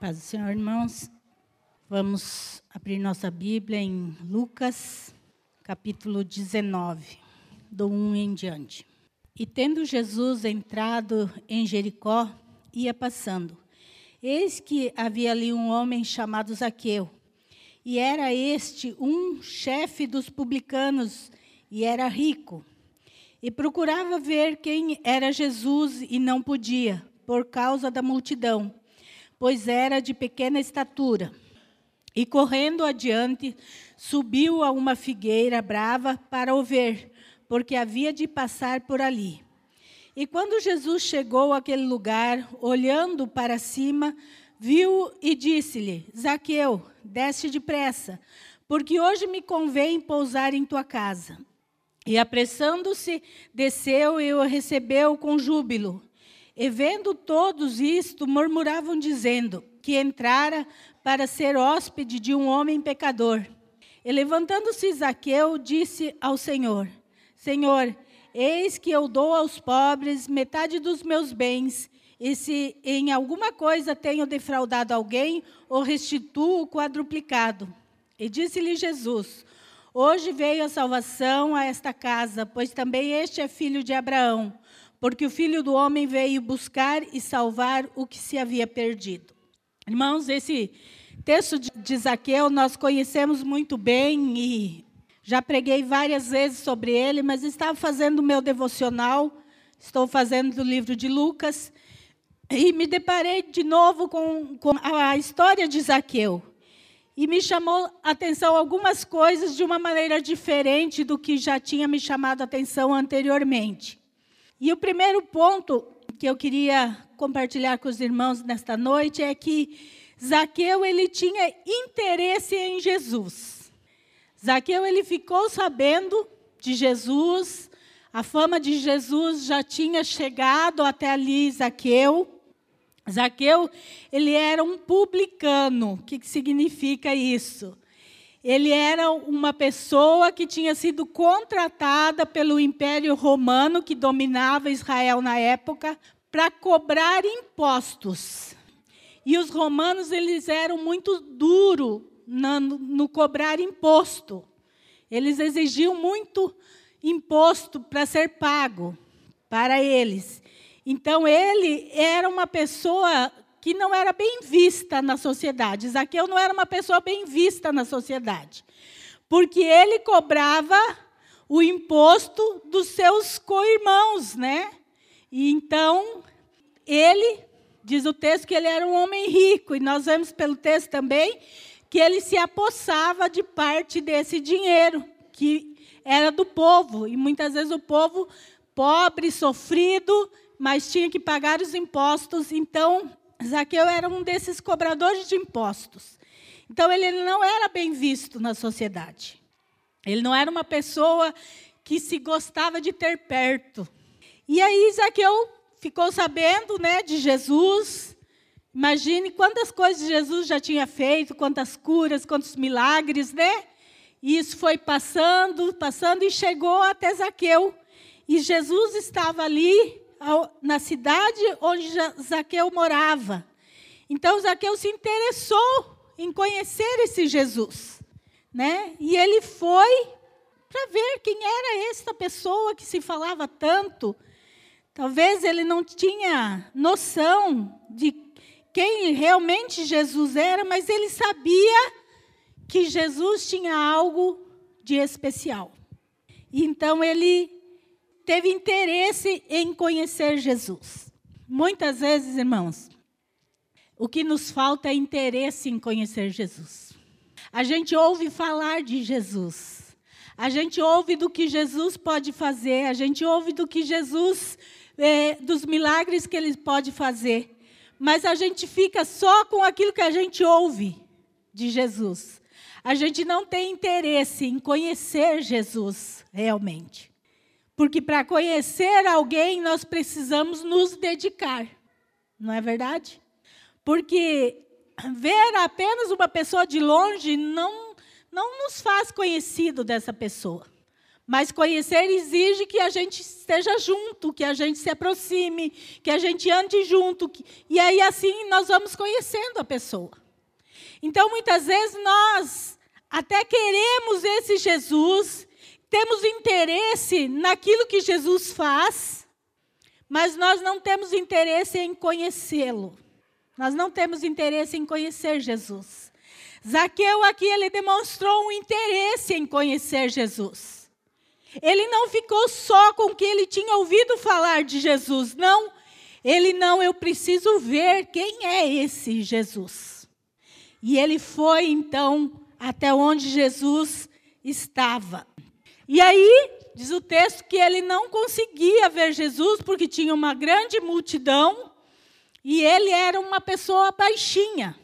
Paz do Senhor, irmãos. Vamos abrir nossa Bíblia em Lucas, capítulo 19, do 1 em diante. E tendo Jesus entrado em Jericó, ia passando. Eis que havia ali um homem chamado Zaqueu, e era este um chefe dos publicanos, e era rico. E procurava ver quem era Jesus, e não podia, por causa da multidão pois era de pequena estatura. E correndo adiante, subiu a uma figueira brava para o ver, porque havia de passar por ali. E quando Jesus chegou àquele lugar, olhando para cima, viu e disse-lhe: Zaqueu, desce depressa, porque hoje me convém pousar em tua casa. E apressando-se, desceu e o recebeu com júbilo. E vendo todos isto, murmuravam, dizendo que entrara para ser hóspede de um homem pecador. E levantando-se Zaqueu, disse ao Senhor: Senhor, eis que eu dou aos pobres metade dos meus bens, e se em alguma coisa tenho defraudado alguém, o restituo quadruplicado. E disse-lhe Jesus: Hoje veio a salvação a esta casa, pois também este é filho de Abraão porque o filho do homem veio buscar e salvar o que se havia perdido. Irmãos, esse texto de Zaqueu nós conhecemos muito bem e já preguei várias vezes sobre ele, mas estava fazendo o meu devocional, estou fazendo o livro de Lucas, e me deparei de novo com, com a história de Zaqueu. E me chamou a atenção algumas coisas de uma maneira diferente do que já tinha me chamado a atenção anteriormente. E o primeiro ponto que eu queria compartilhar com os irmãos nesta noite é que Zaqueu ele tinha interesse em Jesus. Zaqueu ele ficou sabendo de Jesus, a fama de Jesus já tinha chegado até ali Zaqueu. Zaqueu, ele era um publicano. O que significa isso? Ele era uma pessoa que tinha sido contratada pelo Império Romano, que dominava Israel na época, para cobrar impostos. E os romanos eles eram muito duros no, no cobrar imposto. Eles exigiam muito imposto para ser pago para eles. Então ele era uma pessoa que não era bem vista na sociedade. Zaqueu não era uma pessoa bem vista na sociedade, porque ele cobrava o imposto dos seus co-irmãos, né? E então ele diz o texto que ele era um homem rico e nós vemos pelo texto também que ele se apossava de parte desse dinheiro que era do povo e muitas vezes o povo pobre, sofrido, mas tinha que pagar os impostos, então Zaqueu era um desses cobradores de impostos. Então, ele não era bem visto na sociedade. Ele não era uma pessoa que se gostava de ter perto. E aí, Zaqueu ficou sabendo né, de Jesus. Imagine quantas coisas Jesus já tinha feito, quantas curas, quantos milagres, né? E isso foi passando, passando e chegou até Zaqueu. E Jesus estava ali na cidade onde Zaqueu morava. Então Zaqueu se interessou em conhecer esse Jesus, né? E ele foi para ver quem era esta pessoa que se falava tanto. Talvez ele não tinha noção de quem realmente Jesus era, mas ele sabia que Jesus tinha algo de especial. E então ele teve interesse em conhecer Jesus. Muitas vezes, irmãos, o que nos falta é interesse em conhecer Jesus. A gente ouve falar de Jesus. A gente ouve do que Jesus pode fazer. A gente ouve do que Jesus, é, dos milagres que ele pode fazer. Mas a gente fica só com aquilo que a gente ouve de Jesus. A gente não tem interesse em conhecer Jesus realmente. Porque para conhecer alguém nós precisamos nos dedicar, não é verdade? Porque ver apenas uma pessoa de longe não, não nos faz conhecido dessa pessoa. Mas conhecer exige que a gente esteja junto, que a gente se aproxime, que a gente ande junto. E aí, assim, nós vamos conhecendo a pessoa. Então, muitas vezes, nós até queremos esse Jesus, temos interesse naquilo que Jesus faz, mas nós não temos interesse em conhecê-lo. Nós não temos interesse em conhecer Jesus. Zaqueu aqui ele demonstrou um interesse em conhecer Jesus. Ele não ficou só com o que ele tinha ouvido falar de Jesus, não. Ele não, eu preciso ver quem é esse Jesus. E ele foi então até onde Jesus estava. E aí, diz o texto que ele não conseguia ver Jesus porque tinha uma grande multidão e ele era uma pessoa baixinha.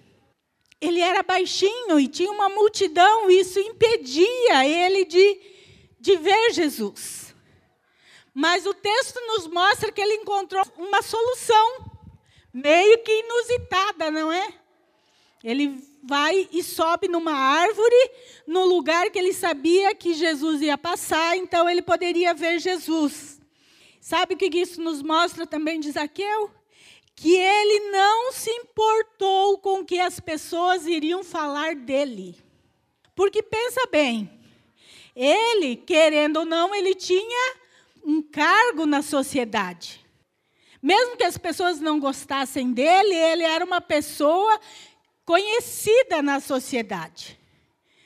Ele era baixinho e tinha uma multidão, e isso impedia ele de, de ver Jesus. Mas o texto nos mostra que ele encontrou uma solução, meio que inusitada, não é? Ele vai e sobe numa árvore, no lugar que ele sabia que Jesus ia passar, então ele poderia ver Jesus. Sabe o que isso nos mostra também de Zaqueu? Que ele não se importou com o que as pessoas iriam falar dele. Porque pensa bem, ele, querendo ou não, ele tinha um cargo na sociedade. Mesmo que as pessoas não gostassem dele, ele era uma pessoa conhecida na sociedade.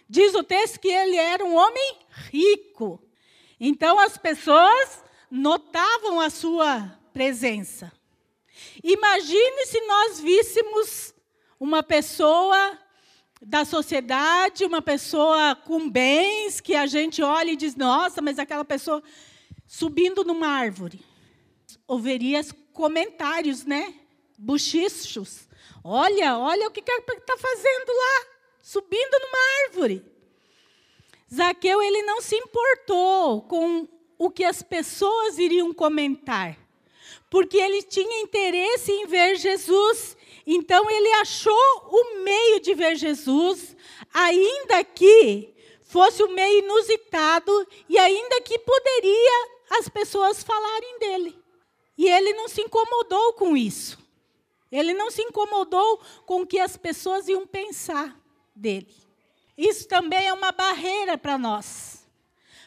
Diz o texto que ele era um homem rico. Então as pessoas notavam a sua presença. Imagine se nós víssemos uma pessoa da sociedade, uma pessoa com bens, que a gente olha e diz: nossa, mas aquela pessoa subindo numa árvore. Ouviria comentários, né? Buchichos. Olha, olha o que está fazendo lá, subindo numa árvore. Zaqueu ele não se importou com o que as pessoas iriam comentar, porque ele tinha interesse em ver Jesus. Então ele achou o meio de ver Jesus, ainda que fosse um meio inusitado e ainda que poderia as pessoas falarem dele. E ele não se incomodou com isso. Ele não se incomodou com o que as pessoas iam pensar dele. Isso também é uma barreira para nós.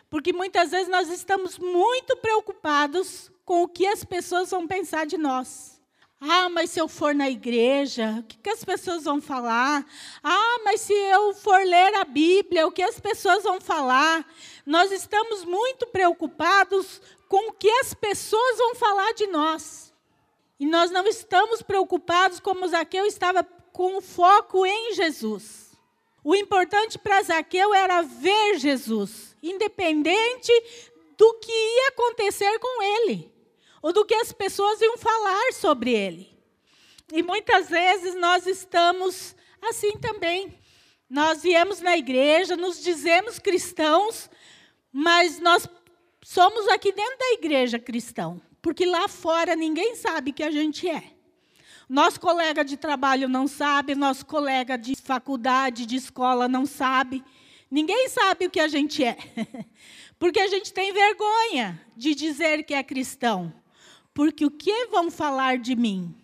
Porque muitas vezes nós estamos muito preocupados com o que as pessoas vão pensar de nós. Ah, mas se eu for na igreja, o que, as pessoas vão falar? Ah, mas se eu for ler a Bíblia, o que as pessoas vão falar? Nós estamos muito preocupados com o que as pessoas vão falar de nós. E nós não estamos preocupados como Zaqueu estava com o foco em Jesus. O importante para Zaqueu era ver Jesus, independente do que ia acontecer com ele, ou do que as pessoas iam falar sobre ele. E muitas vezes nós estamos assim também. Nós viemos na igreja, nos dizemos cristãos, mas nós somos aqui dentro da igreja cristão. Porque lá fora ninguém sabe que a gente é. Nosso colega de trabalho não sabe, nosso colega de faculdade, de escola não sabe. Ninguém sabe o que a gente é. Porque a gente tem vergonha de dizer que é cristão. Porque o que vão falar de mim?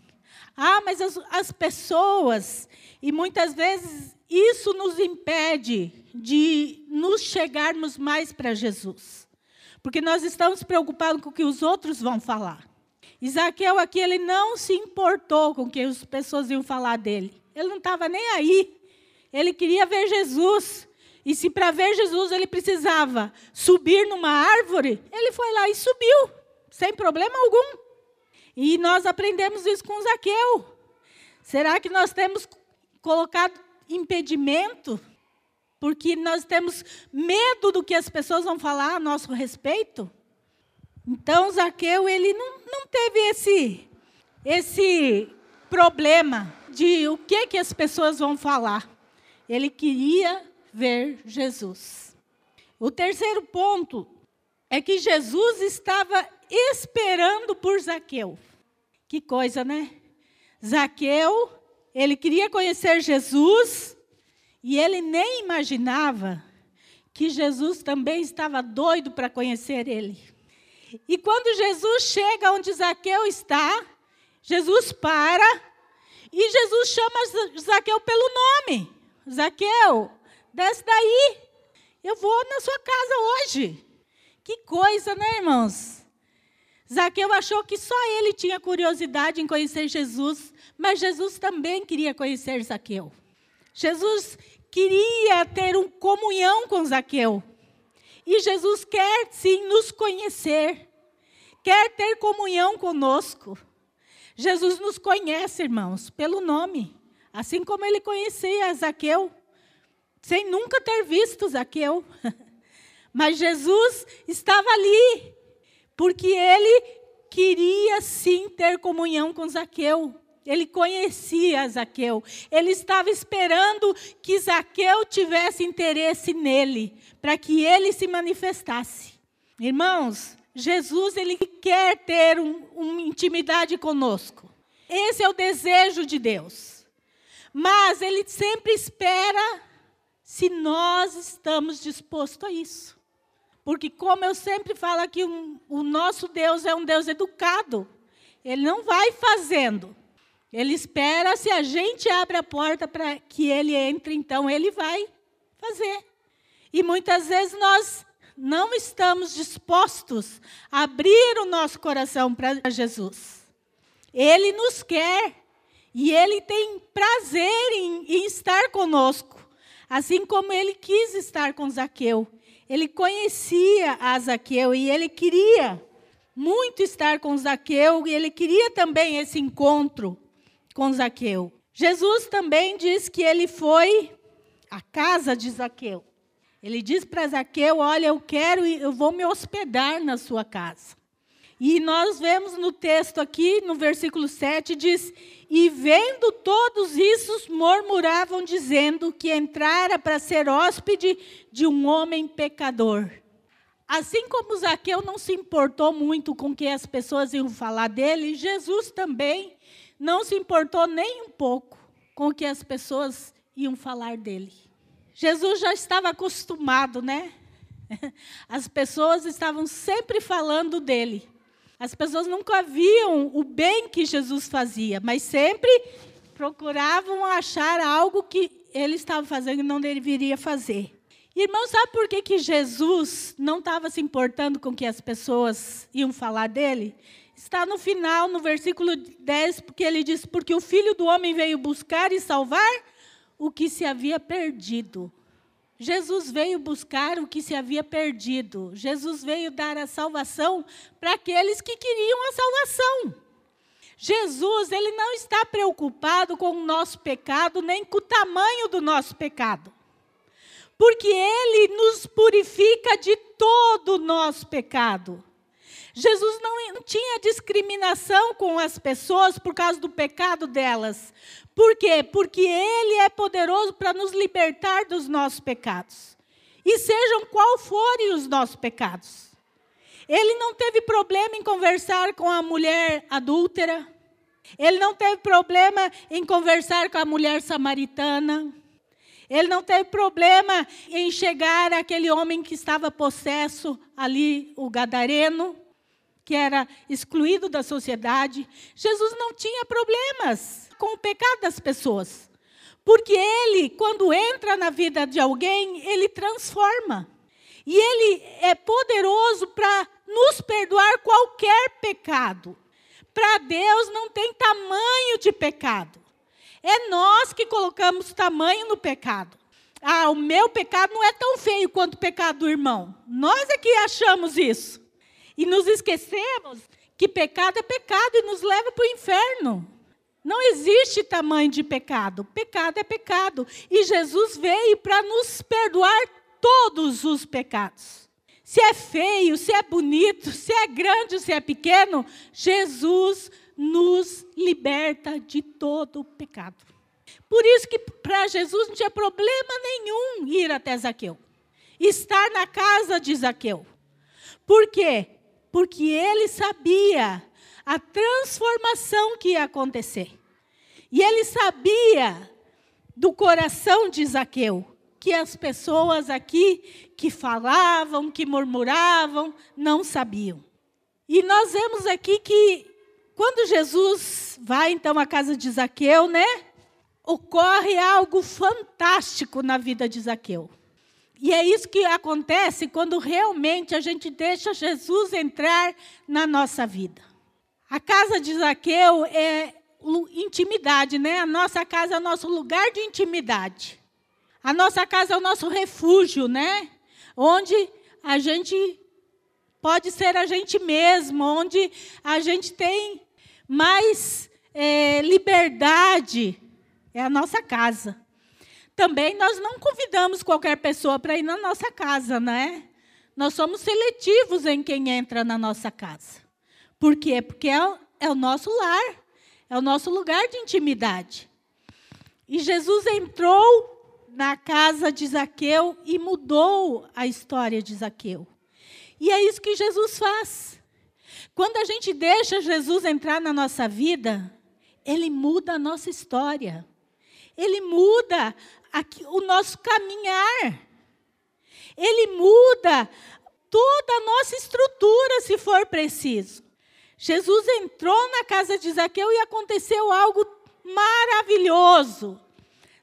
Ah, mas as, as pessoas, e muitas vezes isso nos impede de nos chegarmos mais para Jesus. Porque nós estamos preocupados com o que os outros vão falar. Isaqueu aqui, ele não se importou com o que as pessoas iam falar dele. Ele não estava nem aí. Ele queria ver Jesus. E se para ver Jesus ele precisava subir numa árvore, ele foi lá e subiu, sem problema algum. E nós aprendemos isso com Zaqueu. Será que nós temos colocado impedimento porque nós temos medo do que as pessoas vão falar a nosso respeito. Então, Zaqueu, ele não, não teve esse, esse problema de o que, que as pessoas vão falar. Ele queria ver Jesus. O terceiro ponto é que Jesus estava esperando por Zaqueu. Que coisa, né? Zaqueu, ele queria conhecer Jesus, e ele nem imaginava que Jesus também estava doido para conhecer ele. E quando Jesus chega onde Zaqueu está, Jesus para e Jesus chama Zaqueu pelo nome. Zaqueu, desce daí. Eu vou na sua casa hoje. Que coisa, né, irmãos? Zaqueu achou que só ele tinha curiosidade em conhecer Jesus, mas Jesus também queria conhecer Zaqueu. Jesus queria ter uma comunhão com Zaqueu. E Jesus quer sim nos conhecer, quer ter comunhão conosco. Jesus nos conhece, irmãos, pelo nome, assim como ele conhecia Zaqueu, sem nunca ter visto Zaqueu. Mas Jesus estava ali, porque ele queria sim ter comunhão com Zaqueu. Ele conhecia Zaqueu. Ele estava esperando que Zaqueu tivesse interesse nele, para que ele se manifestasse. Irmãos, Jesus ele quer ter um, uma intimidade conosco. Esse é o desejo de Deus. Mas ele sempre espera se nós estamos dispostos a isso. Porque, como eu sempre falo aqui, um, o nosso Deus é um Deus educado. Ele não vai fazendo. Ele espera se a gente abre a porta para que ele entre, então ele vai fazer. E muitas vezes nós não estamos dispostos a abrir o nosso coração para Jesus. Ele nos quer e ele tem prazer em, em estar conosco, assim como ele quis estar com Zaqueu. Ele conhecia a Zaqueu e ele queria muito estar com Zaqueu e ele queria também esse encontro com Zaqueu. Jesus também diz que ele foi à casa de Zaqueu. Ele diz para Zaqueu: Olha, eu quero, eu vou me hospedar na sua casa. E nós vemos no texto aqui, no versículo 7, diz: E vendo todos isso, murmuravam, dizendo que entrara para ser hóspede de um homem pecador. Assim como Zaqueu não se importou muito com o que as pessoas iam falar dele, Jesus também não se importou nem um pouco com o que as pessoas iam falar dele. Jesus já estava acostumado, né? As pessoas estavam sempre falando dele. As pessoas nunca viam o bem que Jesus fazia, mas sempre procuravam achar algo que ele estava fazendo e não deveria fazer. Irmão, sabe por que, que Jesus não estava se importando com o que as pessoas iam falar dele? Está no final, no versículo 10, porque ele diz: Porque o filho do homem veio buscar e salvar o que se havia perdido. Jesus veio buscar o que se havia perdido. Jesus veio dar a salvação para aqueles que queriam a salvação. Jesus, ele não está preocupado com o nosso pecado, nem com o tamanho do nosso pecado. Porque ele nos purifica de todo o nosso pecado. Jesus não tinha discriminação com as pessoas por causa do pecado delas. Por quê? Porque Ele é poderoso para nos libertar dos nossos pecados. E sejam qual forem os nossos pecados. Ele não teve problema em conversar com a mulher adúltera. Ele não teve problema em conversar com a mulher samaritana. Ele não teve problema em chegar àquele homem que estava possesso ali, o gadareno que era excluído da sociedade. Jesus não tinha problemas com o pecado das pessoas. Porque ele, quando entra na vida de alguém, ele transforma. E ele é poderoso para nos perdoar qualquer pecado. Para Deus não tem tamanho de pecado. É nós que colocamos tamanho no pecado. Ah, o meu pecado não é tão feio quanto o pecado do irmão. Nós é que achamos isso. E nos esquecemos que pecado é pecado e nos leva para o inferno. Não existe tamanho de pecado. Pecado é pecado. E Jesus veio para nos perdoar todos os pecados. Se é feio, se é bonito, se é grande, se é pequeno, Jesus nos liberta de todo pecado. Por isso que para Jesus não tinha problema nenhum ir até Zaqueu. Estar na casa de Zaqueu. Por quê? Porque ele sabia a transformação que ia acontecer. E ele sabia do coração de Zaqueu. que as pessoas aqui que falavam, que murmuravam, não sabiam. E nós vemos aqui que quando Jesus vai então à casa de Zaqueu, né? Ocorre algo fantástico na vida de Zaqueu. E é isso que acontece quando realmente a gente deixa Jesus entrar na nossa vida. A casa de Zaqueu é intimidade, né? A nossa casa é o nosso lugar de intimidade. A nossa casa é o nosso refúgio, né? Onde a gente pode ser a gente mesmo, onde a gente tem mais é, liberdade. É a nossa casa. Também nós não convidamos qualquer pessoa para ir na nossa casa, né? Nós somos seletivos em quem entra na nossa casa. Por quê? Porque é, é o nosso lar, é o nosso lugar de intimidade. E Jesus entrou na casa de Zaqueu e mudou a história de Zaqueu. E é isso que Jesus faz. Quando a gente deixa Jesus entrar na nossa vida, ele muda a nossa história. Ele muda aqui, o nosso caminhar. Ele muda toda a nossa estrutura, se for preciso. Jesus entrou na casa de Zaqueu e aconteceu algo maravilhoso.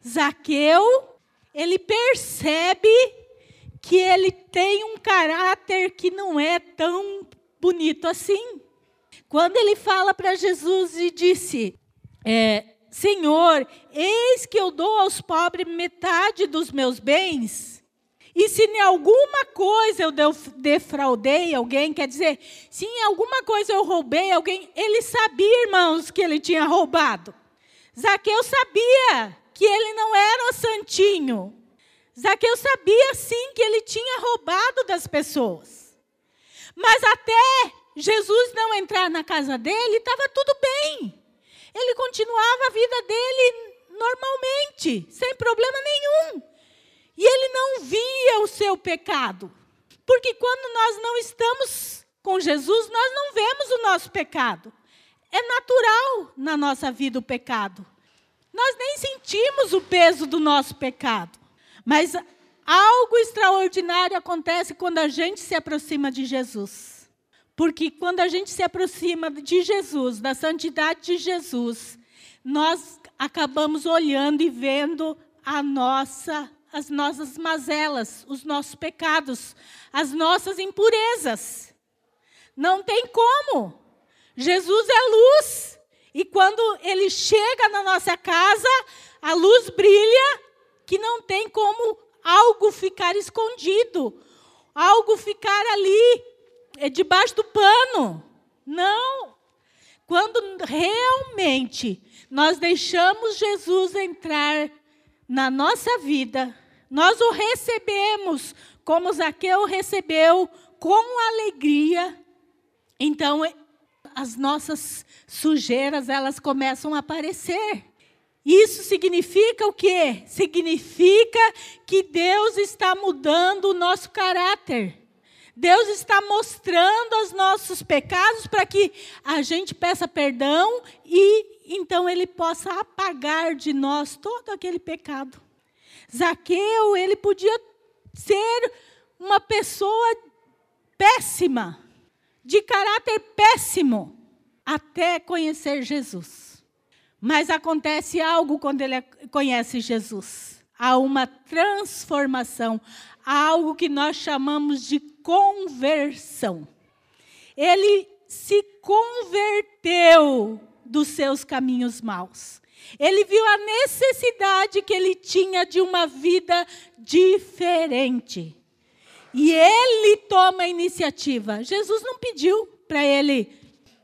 Zaqueu ele percebe que ele tem um caráter que não é tão bonito assim. Quando ele fala para Jesus e disse: é, Senhor, eis que eu dou aos pobres metade dos meus bens. E se em alguma coisa eu defraudei alguém, quer dizer, se em alguma coisa eu roubei alguém, ele sabia, irmãos, que ele tinha roubado. Zaqueu sabia que ele não era santinho. Zaqueu sabia sim que ele tinha roubado das pessoas. Mas até Jesus não entrar na casa dele, estava tudo bem. Ele continuava a vida dele normalmente, sem problema nenhum. E ele não via o seu pecado. Porque quando nós não estamos com Jesus, nós não vemos o nosso pecado. É natural na nossa vida o pecado. Nós nem sentimos o peso do nosso pecado. Mas algo extraordinário acontece quando a gente se aproxima de Jesus. Porque quando a gente se aproxima de Jesus, da santidade de Jesus, nós acabamos olhando e vendo a nossa, as nossas mazelas, os nossos pecados, as nossas impurezas. Não tem como. Jesus é luz. E quando ele chega na nossa casa, a luz brilha, que não tem como algo ficar escondido, algo ficar ali, é, debaixo do pano. Não. Quando realmente nós deixamos Jesus entrar na nossa vida, nós o recebemos como Zaqueu recebeu, com alegria. Então, as nossas sujeiras elas começam a aparecer. Isso significa o quê? Significa que Deus está mudando o nosso caráter. Deus está mostrando os nossos pecados para que a gente peça perdão e então ele possa apagar de nós todo aquele pecado. Zaqueu, ele podia ser uma pessoa péssima, de caráter péssimo, até conhecer Jesus. Mas acontece algo quando ele conhece Jesus. Há uma transformação, há algo que nós chamamos de conversão. Ele se converteu dos seus caminhos maus. Ele viu a necessidade que ele tinha de uma vida diferente. E ele toma a iniciativa. Jesus não pediu para ele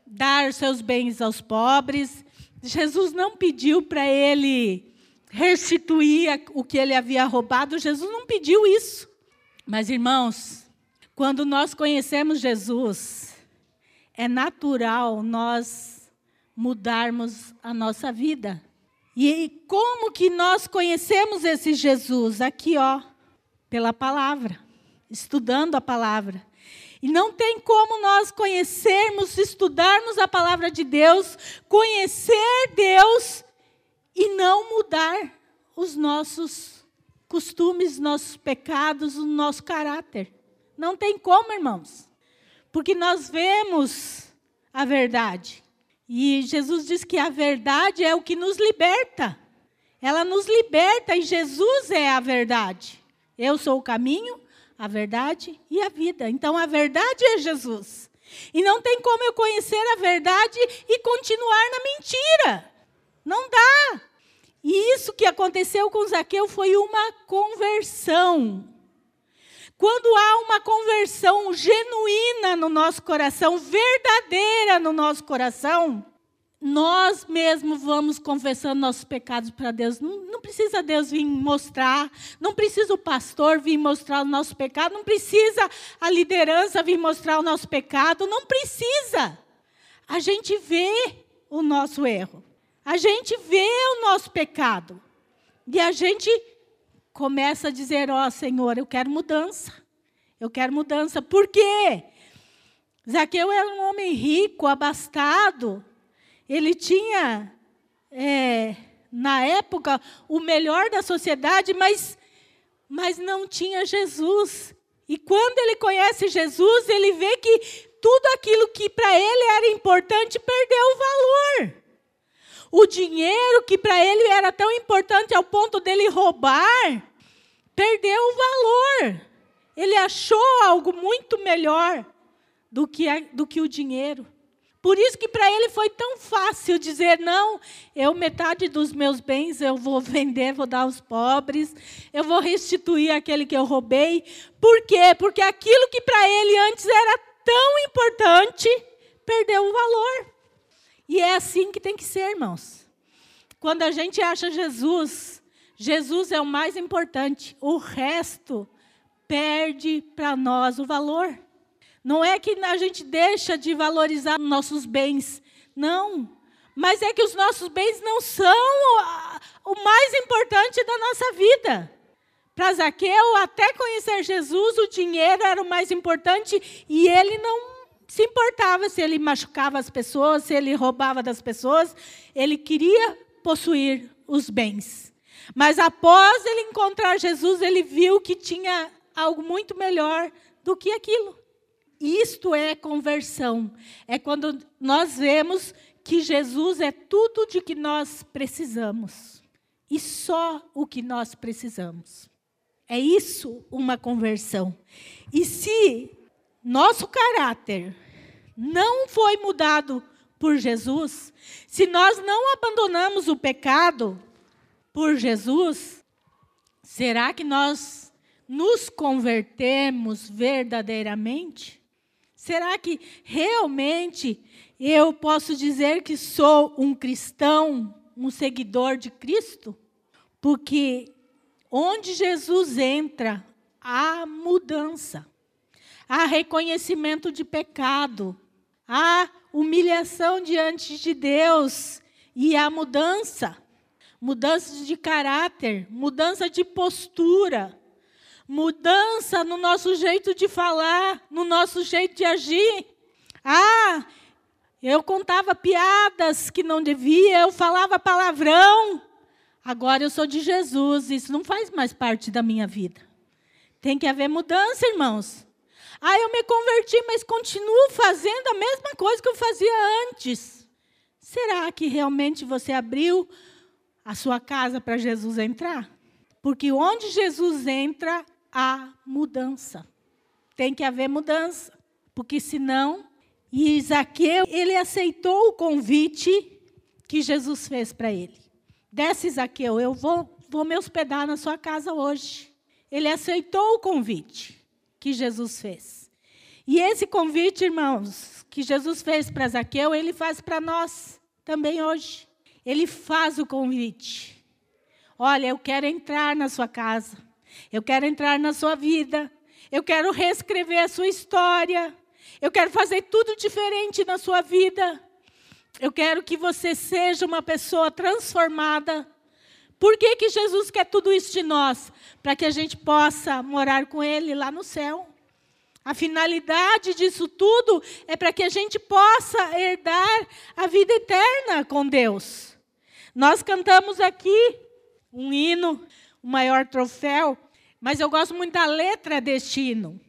dar seus bens aos pobres. Jesus não pediu para ele restituir o que ele havia roubado. Jesus não pediu isso. Mas, irmãos, quando nós conhecemos Jesus, é natural nós mudarmos a nossa vida. E como que nós conhecemos esse Jesus? Aqui, ó, pela palavra estudando a palavra. E não tem como nós conhecermos, estudarmos a palavra de Deus, conhecer Deus e não mudar os nossos costumes, nossos pecados, o nosso caráter. Não tem como, irmãos. Porque nós vemos a verdade. E Jesus diz que a verdade é o que nos liberta. Ela nos liberta e Jesus é a verdade. Eu sou o caminho, a verdade e a vida. Então a verdade é Jesus. E não tem como eu conhecer a verdade e continuar na mentira. Não dá. E isso que aconteceu com Zaqueu foi uma conversão. Quando há uma conversão genuína no nosso coração, verdadeira no nosso coração, nós mesmos vamos confessando nossos pecados para Deus. Não, não, precisa Deus vir mostrar, não precisa o pastor vir mostrar o nosso pecado, não precisa a liderança vir mostrar o nosso pecado, não precisa. A gente vê o nosso erro, a gente vê o nosso pecado e a gente começa a dizer: Ó oh, Senhor, eu quero mudança, eu quero mudança. Por quê? Zaqueu era um homem rico, abastado ele tinha, é, na época, o melhor da sociedade, mas, mas não tinha Jesus. E quando ele conhece Jesus, ele vê que tudo aquilo que para ele era importante perdeu o valor. O dinheiro que para ele era tão importante ao ponto dele roubar, perdeu o valor. Ele achou algo muito melhor do que, do que o dinheiro. Por isso que para ele foi tão fácil dizer: não, eu metade dos meus bens eu vou vender, vou dar aos pobres, eu vou restituir aquele que eu roubei. Por quê? Porque aquilo que para ele antes era tão importante perdeu o valor. E é assim que tem que ser, irmãos. Quando a gente acha Jesus, Jesus é o mais importante, o resto perde para nós o valor. Não é que a gente deixa de valorizar nossos bens. Não. Mas é que os nossos bens não são o mais importante da nossa vida. Para Zaqueu, até conhecer Jesus, o dinheiro era o mais importante e ele não se importava se ele machucava as pessoas, se ele roubava das pessoas. Ele queria possuir os bens. Mas após ele encontrar Jesus, ele viu que tinha algo muito melhor do que aquilo. Isto é conversão. É quando nós vemos que Jesus é tudo de que nós precisamos. E só o que nós precisamos. É isso uma conversão. E se nosso caráter não foi mudado por Jesus, se nós não abandonamos o pecado por Jesus, será que nós nos convertemos verdadeiramente? Será que realmente eu posso dizer que sou um cristão, um seguidor de Cristo? Porque onde Jesus entra, há mudança, há reconhecimento de pecado, há humilhação diante de Deus e há mudança mudança de caráter, mudança de postura mudança no nosso jeito de falar, no nosso jeito de agir. Ah, eu contava piadas que não devia, eu falava palavrão. Agora eu sou de Jesus, isso não faz mais parte da minha vida. Tem que haver mudança, irmãos. Ah, eu me converti, mas continuo fazendo a mesma coisa que eu fazia antes. Será que realmente você abriu a sua casa para Jesus entrar? Porque onde Jesus entra, há mudança. Tem que haver mudança, porque senão. E Isaqueu, ele aceitou o convite que Jesus fez para ele. Desce, Isaqueu, eu vou, vou me hospedar na sua casa hoje. Ele aceitou o convite que Jesus fez. E esse convite, irmãos, que Jesus fez para Zaqueu, ele faz para nós também hoje. Ele faz o convite. Olha, eu quero entrar na sua casa. Eu quero entrar na sua vida. Eu quero reescrever a sua história. Eu quero fazer tudo diferente na sua vida. Eu quero que você seja uma pessoa transformada. Por que, que Jesus quer tudo isso de nós? Para que a gente possa morar com Ele lá no céu. A finalidade disso tudo é para que a gente possa herdar a vida eterna com Deus. Nós cantamos aqui um hino, o maior troféu, mas eu gosto muito da letra deste hino,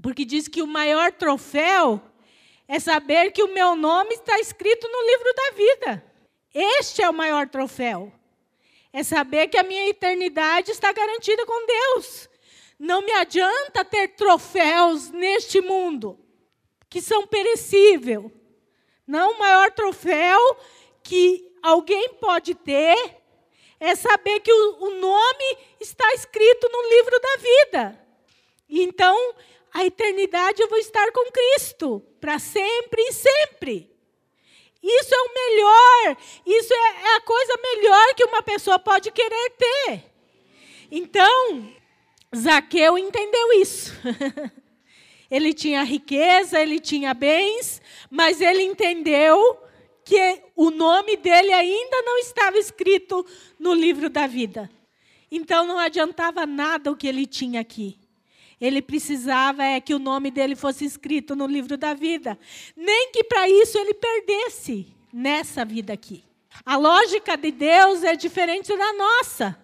porque diz que o maior troféu é saber que o meu nome está escrito no livro da vida. Este é o maior troféu. É saber que a minha eternidade está garantida com Deus. Não me adianta ter troféus neste mundo que são perecíveis. Não o maior troféu que alguém pode ter é saber que o, o nome está escrito no livro da vida. Então, a eternidade eu vou estar com Cristo para sempre e sempre. Isso é o melhor, isso é, é a coisa melhor que uma pessoa pode querer ter. Então, Zaqueu entendeu isso. ele tinha riqueza, ele tinha bens, mas ele entendeu que o nome dele ainda não estava escrito no livro da vida. Então não adiantava nada o que ele tinha aqui. Ele precisava é que o nome dele fosse escrito no livro da vida. Nem que para isso ele perdesse nessa vida aqui. A lógica de Deus é diferente da nossa.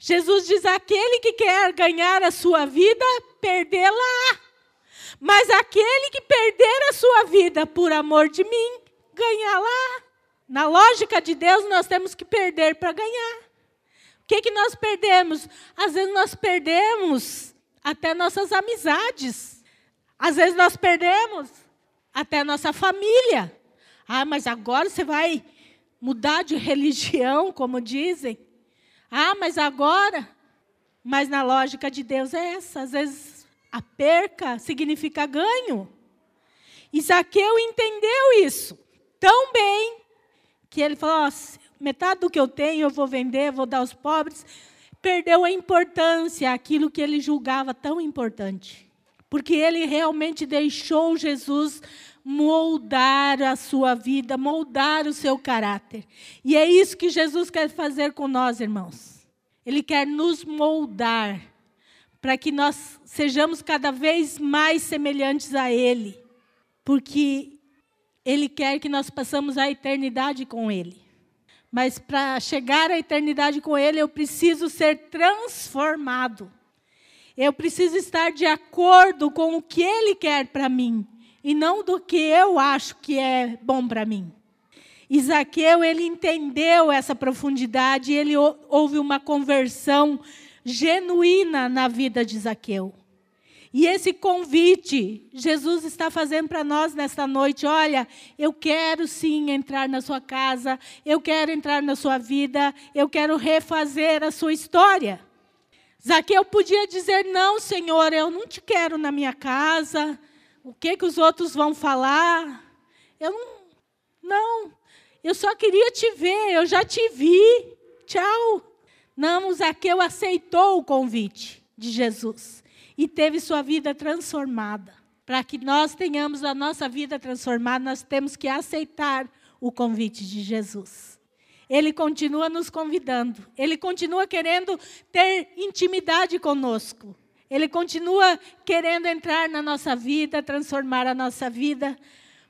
Jesus diz: aquele que quer ganhar a sua vida, perdê-la. Mas aquele que perder a sua vida por amor de mim, ganhar lá. Na lógica de Deus, nós temos que perder para ganhar. O que, que nós perdemos? Às vezes nós perdemos até nossas amizades. Às vezes nós perdemos até nossa família. Ah, mas agora você vai mudar de religião, como dizem. Ah, mas agora. Mas na lógica de Deus é essa. Às vezes a perca significa ganho. Isaqueu entendeu isso tão bem que ele falou: oh, metade do que eu tenho eu vou vender, vou dar aos pobres. Perdeu a importância, aquilo que ele julgava tão importante. Porque ele realmente deixou Jesus moldar a sua vida, moldar o seu caráter. E é isso que Jesus quer fazer com nós, irmãos. Ele quer nos moldar para que nós sejamos cada vez mais semelhantes a Ele. Porque ele quer que nós passemos a eternidade com Ele. Mas para chegar à eternidade com Ele, eu preciso ser transformado. Eu preciso estar de acordo com o que Ele quer para mim e não do que eu acho que é bom para mim. Isaqueu, ele entendeu essa profundidade e ele houve uma conversão genuína na vida de Isaqueu. E esse convite Jesus está fazendo para nós nesta noite. Olha, eu quero sim entrar na sua casa, eu quero entrar na sua vida, eu quero refazer a sua história. Zaqueu podia dizer: Não, Senhor, eu não te quero na minha casa. O que, que os outros vão falar? Eu não. Não, eu só queria te ver, eu já te vi. Tchau. Não, Zaqueu aceitou o convite de Jesus e teve sua vida transformada. Para que nós tenhamos a nossa vida transformada, nós temos que aceitar o convite de Jesus. Ele continua nos convidando, ele continua querendo ter intimidade conosco. Ele continua querendo entrar na nossa vida, transformar a nossa vida,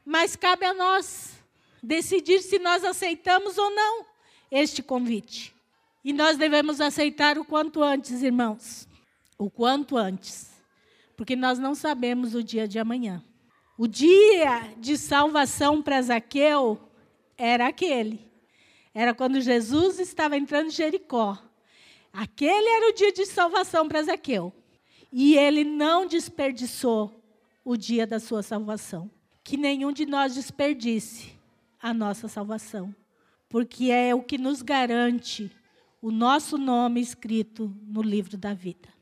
mas cabe a nós decidir se nós aceitamos ou não este convite. E nós devemos aceitar o quanto antes, irmãos o quanto antes, porque nós não sabemos o dia de amanhã. O dia de salvação para Zaqueu era aquele. Era quando Jesus estava entrando em Jericó. Aquele era o dia de salvação para Zaqueu. E ele não desperdiçou o dia da sua salvação. Que nenhum de nós desperdice a nossa salvação. Porque é o que nos garante o nosso nome escrito no livro da vida.